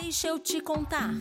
Deixa eu te contar.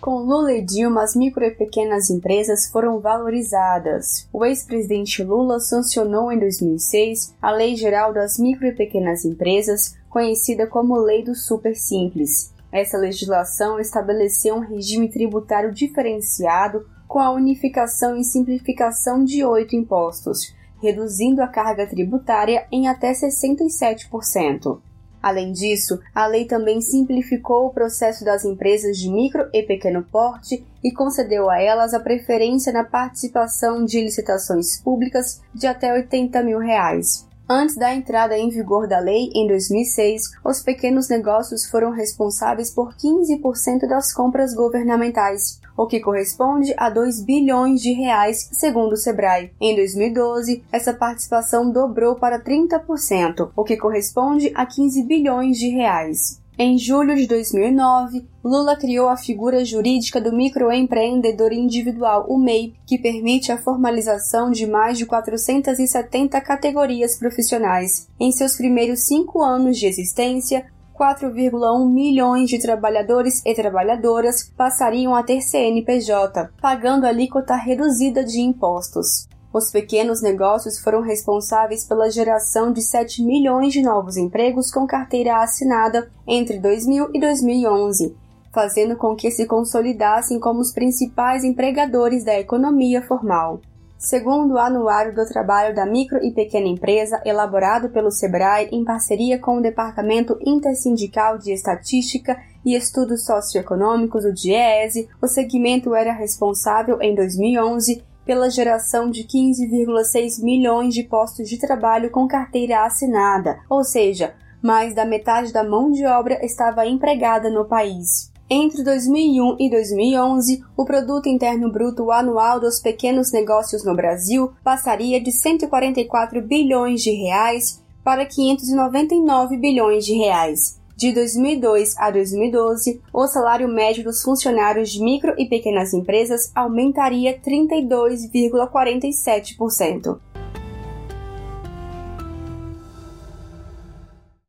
Com Lula e Dilma, as micro e pequenas empresas foram valorizadas. O ex-presidente Lula sancionou em 2006 a Lei Geral das Micro e Pequenas Empresas, conhecida como Lei do Super Simples. Essa legislação estabeleceu um regime tributário diferenciado com a unificação e simplificação de oito impostos, reduzindo a carga tributária em até 67%. Além disso, a lei também simplificou o processo das empresas de micro e pequeno porte e concedeu a elas a preferência na participação de licitações públicas de até 80 mil reais. Antes da entrada em vigor da lei, em 2006, os pequenos negócios foram responsáveis por 15% das compras governamentais, o que corresponde a 2 bilhões de reais, segundo o Sebrae. Em 2012, essa participação dobrou para 30%, o que corresponde a 15 bilhões de reais. Em julho de 2009, Lula criou a figura jurídica do microempreendedor individual, o MEI, que permite a formalização de mais de 470 categorias profissionais. Em seus primeiros cinco anos de existência, 4,1 milhões de trabalhadores e trabalhadoras passariam a ter CNPJ, pagando alíquota reduzida de impostos. Os pequenos negócios foram responsáveis pela geração de 7 milhões de novos empregos com carteira assinada entre 2000 e 2011, fazendo com que se consolidassem como os principais empregadores da economia formal. Segundo o Anuário do Trabalho da Micro e Pequena Empresa, elaborado pelo SEBRAE em parceria com o Departamento Intersindical de Estatística e Estudos Socioeconômicos, o DIEESE, o segmento era responsável, em 2011, pela geração de 15,6 milhões de postos de trabalho com carteira assinada, ou seja, mais da metade da mão de obra estava empregada no país. Entre 2001 e 2011, o produto interno bruto anual dos pequenos negócios no Brasil passaria de 144 bilhões de reais para 599 bilhões de reais. De 2002 a 2012, o salário médio dos funcionários de micro e pequenas empresas aumentaria 32,47%.